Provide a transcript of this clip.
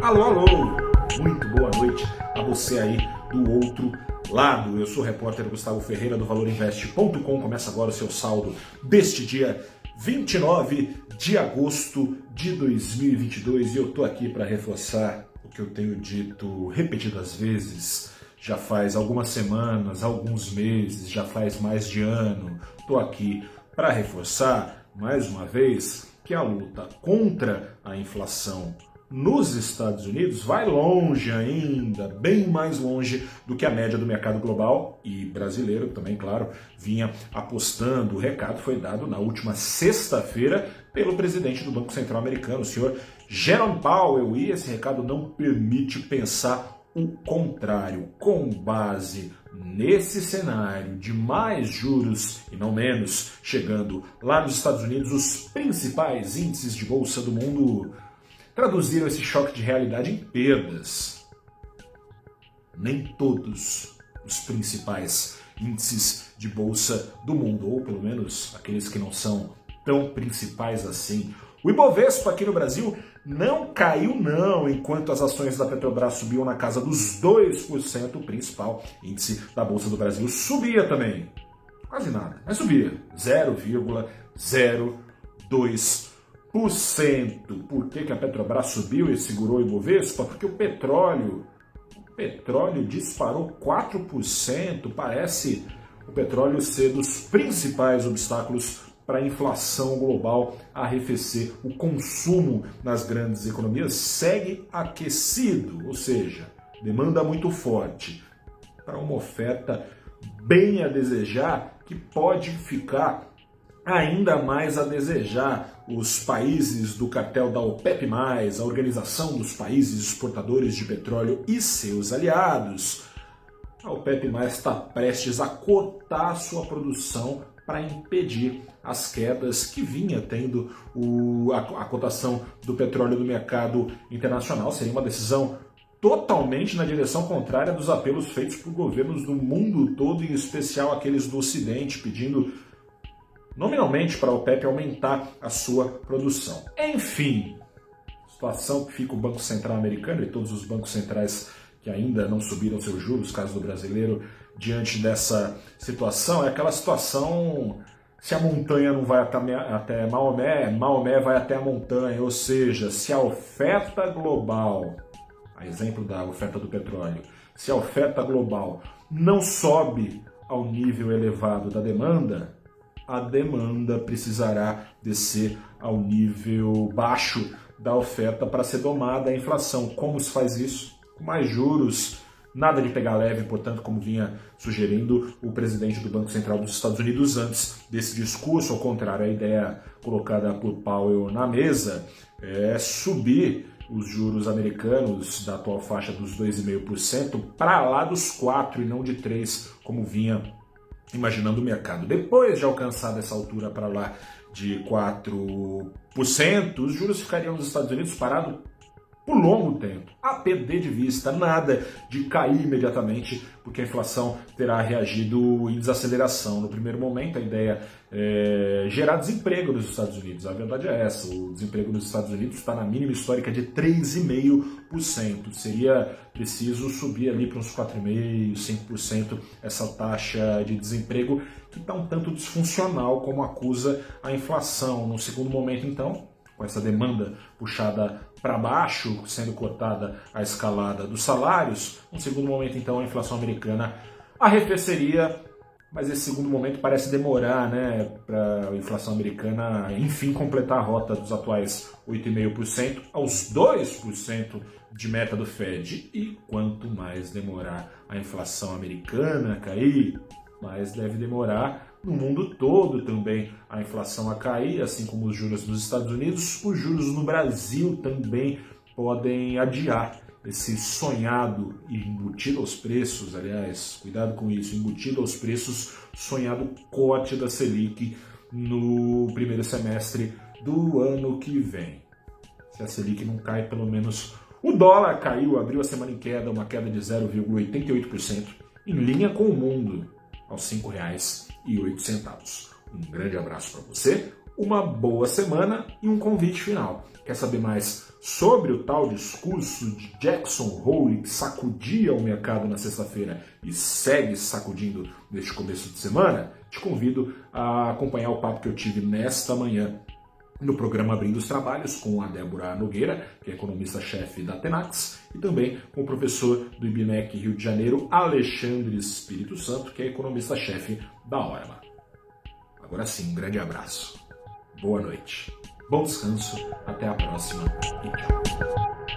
Alô, alô! Muito boa noite a você aí do outro lado. Eu sou o repórter Gustavo Ferreira do ValorInvest.com. Começa agora o seu saldo deste dia 29 de agosto de 2022 e eu tô aqui para reforçar o que eu tenho dito repetidas vezes. Já faz algumas semanas, alguns meses, já faz mais de ano. Tô aqui para reforçar mais uma vez que a luta contra a inflação nos Estados Unidos vai longe ainda, bem mais longe do que a média do mercado global e brasileiro também, claro, vinha apostando. O recado foi dado na última sexta-feira pelo presidente do Banco Central americano, o senhor Jerome Powell, e esse recado não permite pensar o contrário, com base nesse cenário de mais juros e não menos, chegando lá nos Estados Unidos, os principais índices de bolsa do mundo traduziram esse choque de realidade em perdas. Nem todos os principais índices de bolsa do mundo, ou pelo menos aqueles que não são tão principais assim. O Ibovespa aqui no Brasil não caiu não, enquanto as ações da Petrobras subiam na casa dos 2%, o principal índice da Bolsa do Brasil subia também. Quase nada, mas subia. 0,02%. Por que, que a Petrobras subiu e segurou o Ibovespa? Porque o petróleo, o petróleo disparou 4%. Parece o petróleo ser dos principais obstáculos para a inflação global arrefecer. O consumo nas grandes economias segue aquecido, ou seja, demanda muito forte para uma oferta bem a desejar que pode ficar ainda mais a desejar os países do cartel da OPEP+, a Organização dos Países Exportadores de Petróleo e seus aliados. A OPEP+, está prestes a cortar sua produção para impedir as quedas que vinha tendo o, a, a cotação do petróleo no mercado internacional. Seria uma decisão totalmente na direção contrária dos apelos feitos por governos do mundo todo, em especial aqueles do Ocidente, pedindo nominalmente para a OPEP aumentar a sua produção. Enfim, situação que fica o Banco Central americano e todos os bancos centrais que ainda não subiram seus juros, caso do brasileiro, diante dessa situação, é aquela situação se a montanha não vai até, até Maomé, Maomé vai até a montanha, ou seja, se a oferta global, a exemplo da oferta do petróleo, se a oferta global não sobe ao nível elevado da demanda, a demanda precisará descer ao nível baixo da oferta para ser domada a inflação. Como se faz isso? Com mais juros, nada de pegar leve, portanto, como vinha sugerindo o presidente do Banco Central dos Estados Unidos antes desse discurso, ao contrário, a ideia colocada por Powell na mesa é subir os juros americanos da atual faixa dos 2,5% para lá dos 4 e não de 3, como vinha imaginando o mercado. Depois de alcançar dessa altura para lá de 4%, os juros ficariam nos Estados Unidos parados por longo tempo, a perder de vista, nada de cair imediatamente, porque a inflação terá reagido em desaceleração. No primeiro momento, a ideia é gerar desemprego nos Estados Unidos. A verdade é essa: o desemprego nos Estados Unidos está na mínima histórica de 3,5%. Seria preciso subir ali para uns 4,5%, 5% essa taxa de desemprego, que está um tanto disfuncional, como acusa a inflação. No segundo momento, então, com essa demanda puxada para baixo, sendo cortada a escalada dos salários. No segundo momento, então, a inflação americana arrefeceria, mas esse segundo momento parece demorar né, para a inflação americana, enfim, completar a rota dos atuais 8,5% aos 2% de meta do Fed. E quanto mais demorar a inflação americana cair, mais deve demorar no mundo todo também a inflação a cair, assim como os juros nos Estados Unidos, os juros no Brasil também podem adiar esse sonhado e embutido aos preços, aliás, cuidado com isso, embutido aos preços, sonhado corte da Selic no primeiro semestre do ano que vem. Se a Selic não cai, pelo menos o dólar caiu, abriu a semana em queda, uma queda de 0,88%, em linha com o mundo aos R$ 5,08. Um grande abraço para você, uma boa semana e um convite final. Quer saber mais sobre o tal discurso de Jackson Hole que sacudia o mercado na sexta-feira e segue sacudindo neste começo de semana, te convido a acompanhar o papo que eu tive nesta manhã no programa Abrindo os Trabalhos com a Débora Nogueira, que é economista-chefe da Tenax, e também com o professor do IBMEC Rio de Janeiro, Alexandre Espírito Santo, que é economista-chefe da ORMA. Agora sim, um grande abraço. Boa noite. Bom descanso, até a próxima e tchau.